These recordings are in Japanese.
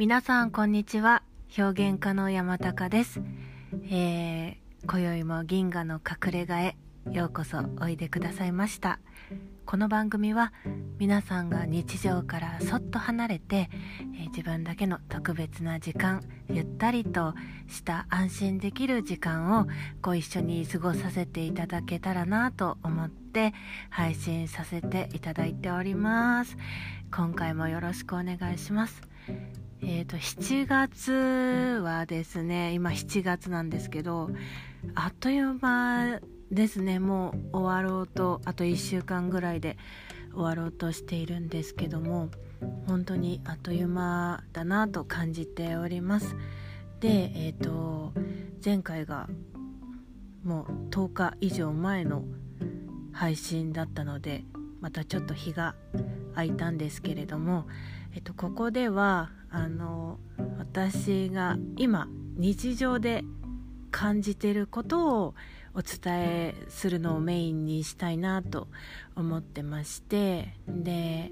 皆さんこんにちは。表現家の山高です、えー、今宵も銀河の隠れ家へようこそおいでくださいました。この番組は皆さんが日常からそっと離れて、えー自分だけの特別な時間ゆったりとした安心できる時間をご一緒に過ごさせていただけたらなと思って配信させていただいております。今回もよろしくお願いします。えー、と7月はですね今7月なんですけどあっという間ですね。もう終わろうとあと1週間ぐらいで終わろうとしているんですけども本当にあっという間だなと感じております。でえっ、と前回がもう10日以上前の配信だったのでまたちょっと日が空いたんですけれども、えっと、ここではあの私が今日常で感じていることをお伝えするのをメインにしたいなと思ってましてで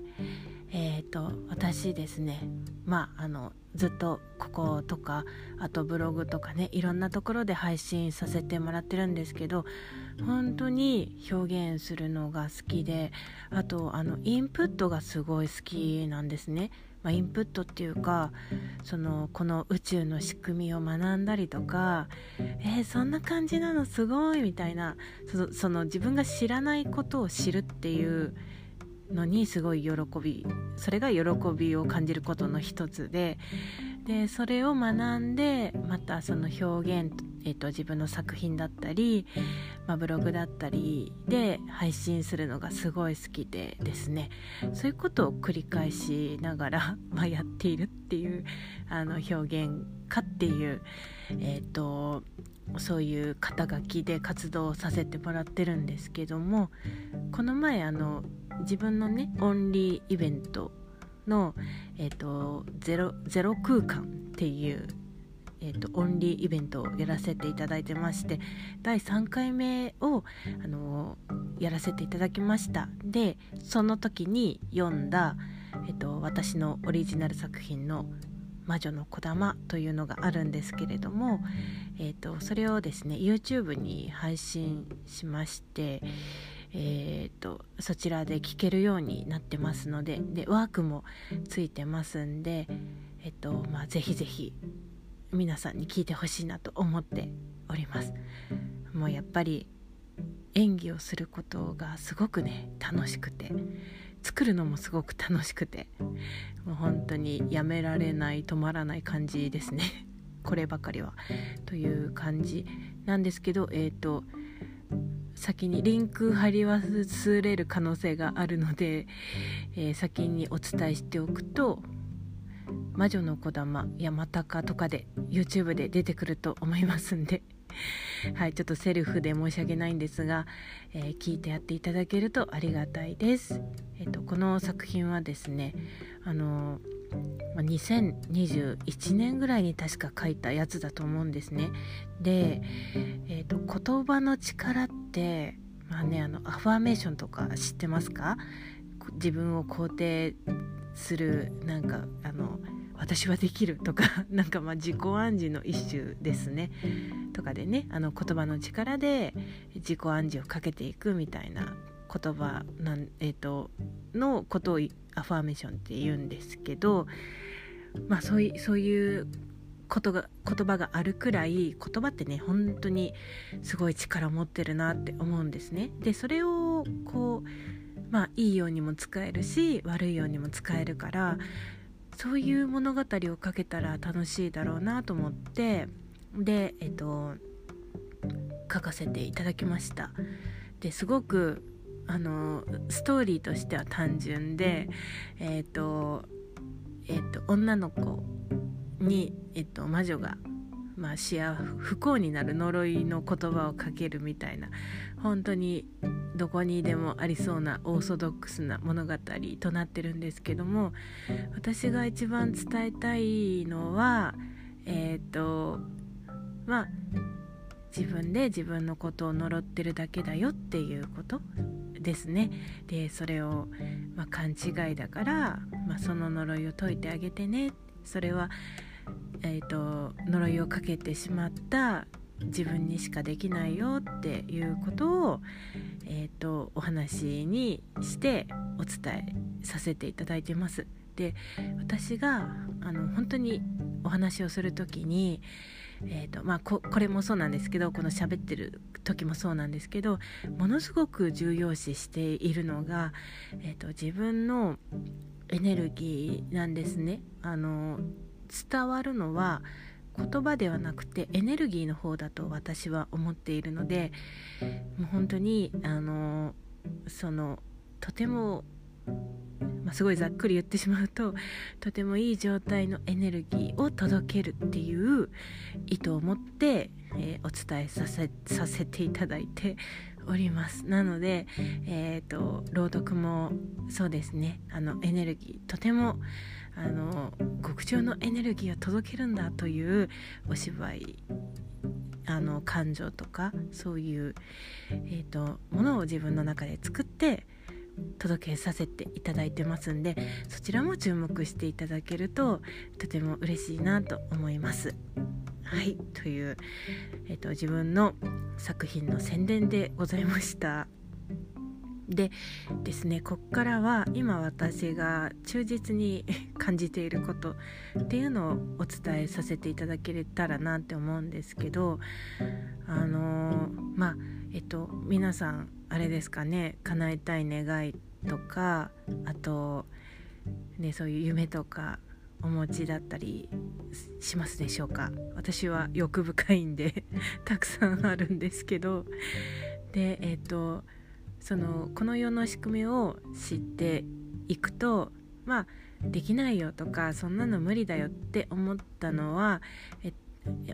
えっ、と私ですねまああのずっとこことかあとブログとかねいろんなところで配信させてもらってるんですけど本当に表現するのが好きであとあのインプットがすごい好きなんですね。まあ、インプットっていうかそのこの宇宙の仕組みを学んだりとかえー、そんな感じなのすごいみたいなそその自分が知らないことを知るっていうのにすごい喜びそれが喜びを感じることの一つででそれを学んでまたその表現、えー、と自分の作品だったり、まあ、ブログだったりで配信するのがすごい好きでですね。そういうことを繰り返しながら、まあ、やっているっていうあの表現家っていう、えー、とそういう肩書きで活動させてもらってるんですけどもこの前あの自分のねオンリーイベントの、えーと、ゼロゼロ空間っていう、えーと、オンリーイベントをやらせていただいてまして第3回目を、あのやらせていただきました。でその時に読んだ、えーと、私のオリジナル作品の「魔女の小玉」というのがあるんですけれども、えー、とそれをですね YouTube に配信しましてえーと、そちらで聞けるようになってますのででワークもついてますんで、えっとまあ、ぜひぜひ皆さんに聞いてほしいなと思っております。もうやっぱり演技をすることがすごくね楽しくて作るのもすごく楽しくてもう本当にやめられない止まらない感じですね。こればかりは。という感じなんですけどえっ、ー、と先にリンク貼り忘れる可能性があるので、えー、先にお伝えしておくと「魔女の子玉山高」とかで YouTube で出てくると思いますんで はいちょっとセルフで申し訳ないんですが、えー、聞いてやっていただけるとありがたいです。えーと、この作品はですねあのー2021年ぐらいに確か書いたやつだと思うんですね。で、えーと、言葉の力ってまあねあのアファーメーションとか知ってますか？自分を肯定するなんかあの私はできるとか なんかまあ自己暗示の一種ですねとかでねあの言葉の力で自己暗示をかけていくみたいな言葉なん、えーと、のことをアファーメーションって言うんですけど、まあ、そういうそういうことが言葉があるくらい言葉ってね本当にすごい力を持ってるなって思うんですね。でそれをこうまあいいようにも使えるし悪いようにも使えるからそういう物語を書けたら楽しいだろうなと思ってでえっと書かせていただきました。ですごくあのストーリーとしては単純でえっ、とえ、ー、と女の子に、えっ、ー、と、魔女がまあ、幸不幸になる呪いの言葉をかけるみたいな本当にどこにでもありそうなオーソドックスな物語となってるんですけども私が一番伝えたいのはえっ、ー、とまあ自分で自分のことを呪ってるだけだよっていうこと。ですねでそれを、まあ、勘違いだから、まあ、その呪いを解いてあげてねそれは、えーと、呪いをかけてしまった自分にしかできないよっていうことを、えーと、お話にしてお伝えさせていただいてます。で私があの本当にお話をする時に、えーとまあ、ここれもそうなんですけどこの喋ってる時もそうなんですけどものすごく重要視しているのが、えーと、自分のエネルギーなんですね。あの伝わるのは言葉ではなくてエネルギーの方だと私は思っているのでもう本当にあのそのとてもまあ、すごいざっくり言ってしまうととてもいい状態のエネルギーを届けるっていう意図を持って、えー、お伝えさせさせていただいております。なので、えーと、朗読もそうですね。あのエネルギーとてもあの極上のエネルギーを届けるんだというお芝居あの感情とかそういう、えーとものを自分の中で作って届けさせていただいてますんでそちらも注目していただけるととても嬉しいなと思います。はいという、えーと、自分の作品の宣伝でございました。でですねこっからは今私が忠実に 感じていることっていうのをお伝えさせていただけたらなって思うんですけどあのー、まあえっと皆さんあれですかね叶えたい願いとかあとねそういう夢とかお持ちだったりしますでしょうか。私は欲深いんで たくさんあるんですけど。でえっ、とそのこの世の仕組みを知っていくとまあできないよとかそんなの無理だよって思ったのは、えっ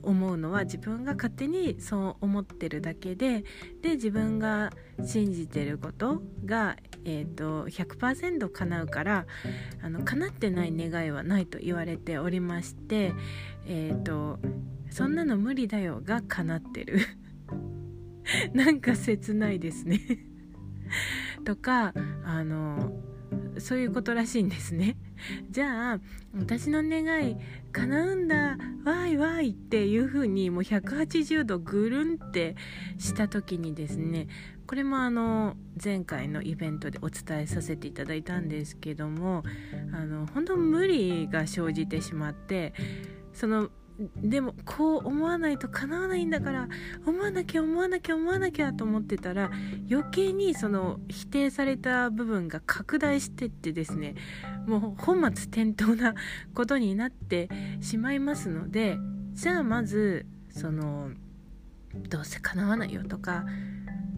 思うのは自分が勝手にそう思ってるだけでで自分が信じてることが、えーと、100%叶うからあの叶ってない願いはないと言われておりまして、えーと、そんなの無理だよが叶ってる なんか切ないですねとかあのそういうことらしいんですね。じゃあ私の願い叶うんだわいわいっていう風にもう180度ぐるんってした時にですねこれもあの前回のイベントでお伝えさせていただいたんですけどもあの本当無理が生じてしまってそのでもこう思わないと叶わないんだから思わなきゃ思わなきゃ思わなきゃと思ってたら余計にその否定された部分が拡大してってですねもう本末転倒なことになってしまいますのでじゃあまずそのどうせ叶わないよとか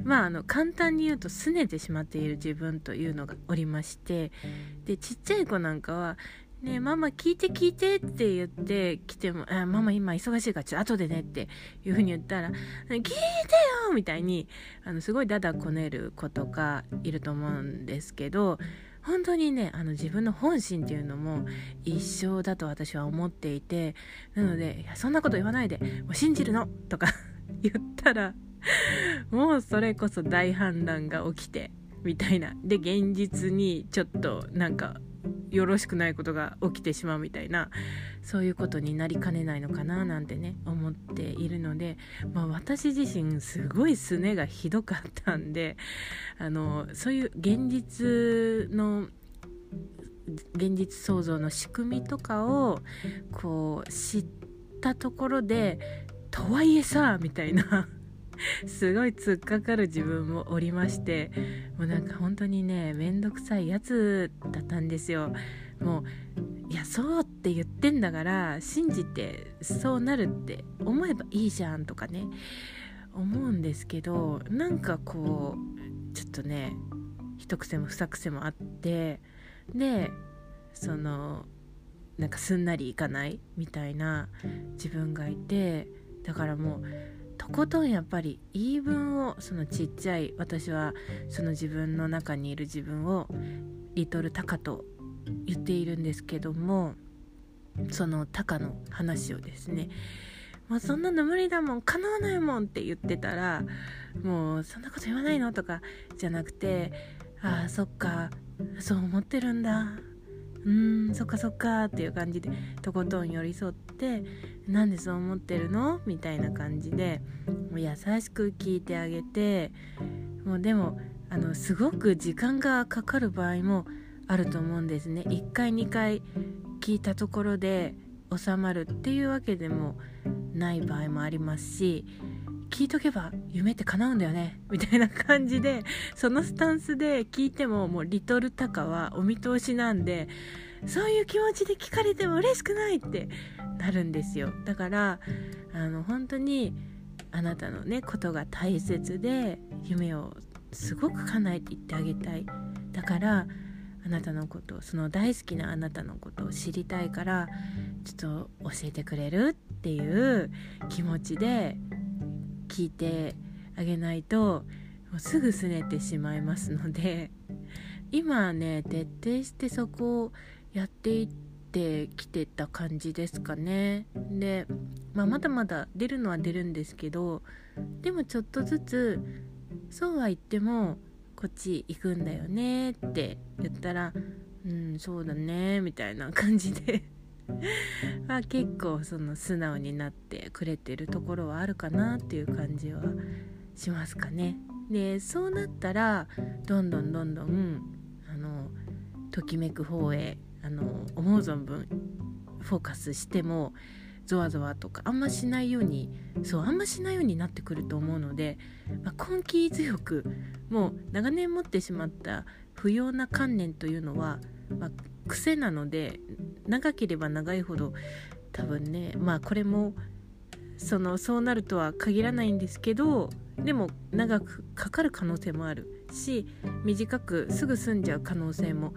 まああの簡単に言うと拗ねてしまっている自分というのがおりましてでちっちゃい子なんかはねママ聞いて聞いてって言って来ても、あママ今忙しいからちょっと後でねっていう風に言ったら、聞いてよみたいに、あの、すごいダダこねる子とかいると思うんですけど、本当にね、あの自分の本心っていうのも一生だと私は思っていて、なので、いや、そんなこと言わないで、もう信じるのとか 言ったら、もうそれこそ大反乱が起きて、みたいな。で、現実にちょっとなんかよろしくないことが起きてしまうみたいなそういうことになりかねないのかななんてね思っているので、まあ、私自身すごいすねがひどかったんであのそういう現実の現実創造の仕組みとかをこう知ったところでとはいえさみたいな すごい突っかかる自分もおりましてもうなんか本当にねめんどくさいやつだったんですよ。もういやそうって言ってんだから信じてそうなるって思えばいいじゃんとかね思うんですけどなんかこうちょっとね一癖も二癖もあってでそのなんかすんなりいかないみたいな自分がいてだからもうとことんやっぱり言い分をそのちっちゃい私はその自分の中にいる自分をリトルタカと言っているんですけどもそのタカの話をですね。もうそんなの無理だもん叶わないもんって言ってたらもうそんなこと言わないのとかじゃなくてああそっかそう思ってるんだ。ーんそっかそっかっていう感じでとことん寄り添ってなんでそう思ってるの？みたいな感じでもう優しく聞いてあげてもうでもあのすごく時間がかかる場合もあると思うんですね。1回2回聞いたところで収まるっていうわけでもない場合もありますし聞いとけば夢って叶うんだよね。みたいな感じでそのスタンスで聞いてももうリトルタカはお見通しなんでそういう気持ちで聞かれても嬉しくないってなるんですよ。だからあの本当にあなたのねことが大切で夢をすごく叶えていってあげたい。だからあなたのことその大好きなあなたのことを知りたいからちょっと教えてくれるっていう気持ちで聞いてあげないとすぐ拗ねてしまいますので 今ね徹底してそこをやっていってきてた感じですかね。で、まあ、まだまだ出るのは出るんですけどでもちょっとずつそうは言ってもこっち行くんだよねって言ったらうんそうだねみたいな感じで まあ結構その素直になってくれてるところはあるかなっていう感じはしますかね。でそうなったらどんどんどんどんあのときめく方へあの思う存分フォーカスしてもゾワゾワとかあんましないようにそうあんましないようになってくると思うので、まあ、根気強くもう長年持ってしまった不要な観念というのは、まあ、癖なので長ければ長いほど多分ねまあこれもそのそうなるとは限らないんですけどでも長くかかる可能性もあるし短くすぐ済んじゃう可能性も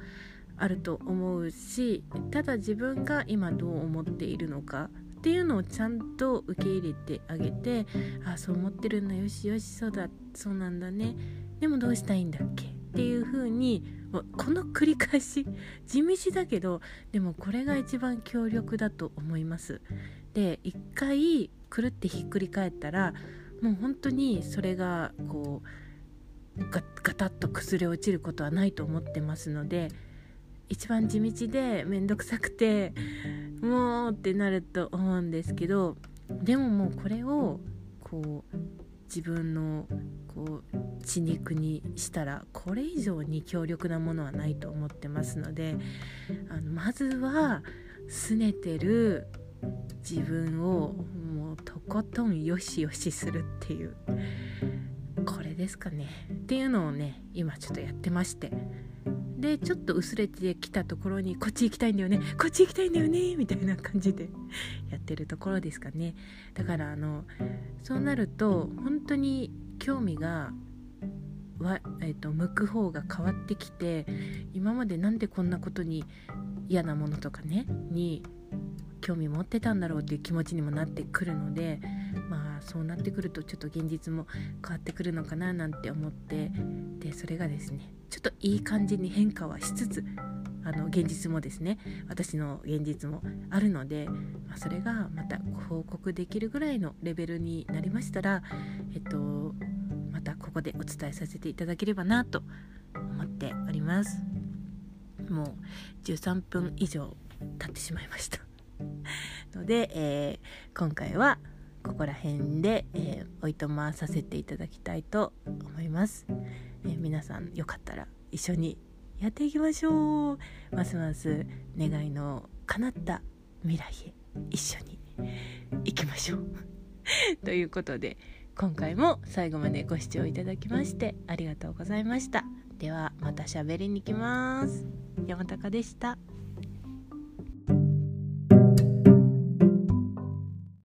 あると思うしただ自分が今どう思っているのかっていうのをちゃんと受け入れてあげてあそう思ってるんだよしよしそうだそうなんだねでもどうしたいんだっけっていう風にこの繰り返し地道だけどでもこれが一番強力だと思います。で一回くるってひっくり返ったらもう本当にそれがこうガガタッと崩れ落ちることはないと思ってますので一番地道で面倒くさくてもうってなると思うんですけどでももうこれをこう自分のこう血肉にしたらこれ以上に強力なものはないと思ってますのであのまずは拗ねてる自分をもうとことんよしよしするっていうこれですかね。っていうのをね今ちょっとやってまして。でちょっと薄れてきたところにこっち行きたいんだよねこっち行きたいんだよねみたいな感じで やってるところですかね。だからあのそうなると本当に興味がわ、えーと、向く方が変わってきて今までなんでこんなことに嫌なものとかねに興味持ってたんだろうっていう気持ちにもなってくるのでまあそうなってくるとちょっと現実も変わってくるのかななんて思ってでそれがですねちょっといい感じに変化はしつつあの現実もですね私の現実もあるので、まあ、それがまた報告できるぐらいのレベルになりましたらえっとここでお伝えさせていただければなと思っております。もう13分以上経ってしまいました。ので、えー、今回はここら辺で、えー、おいとまさせていただきたいと思います、えー、皆さんよかったら一緒にやっていきましょう。ますます願いの叶った未来へ一緒に行きましょう。ということで今回も最後までご視聴いただきましてありがとうございました。ではまた喋りに行きます。山高でした。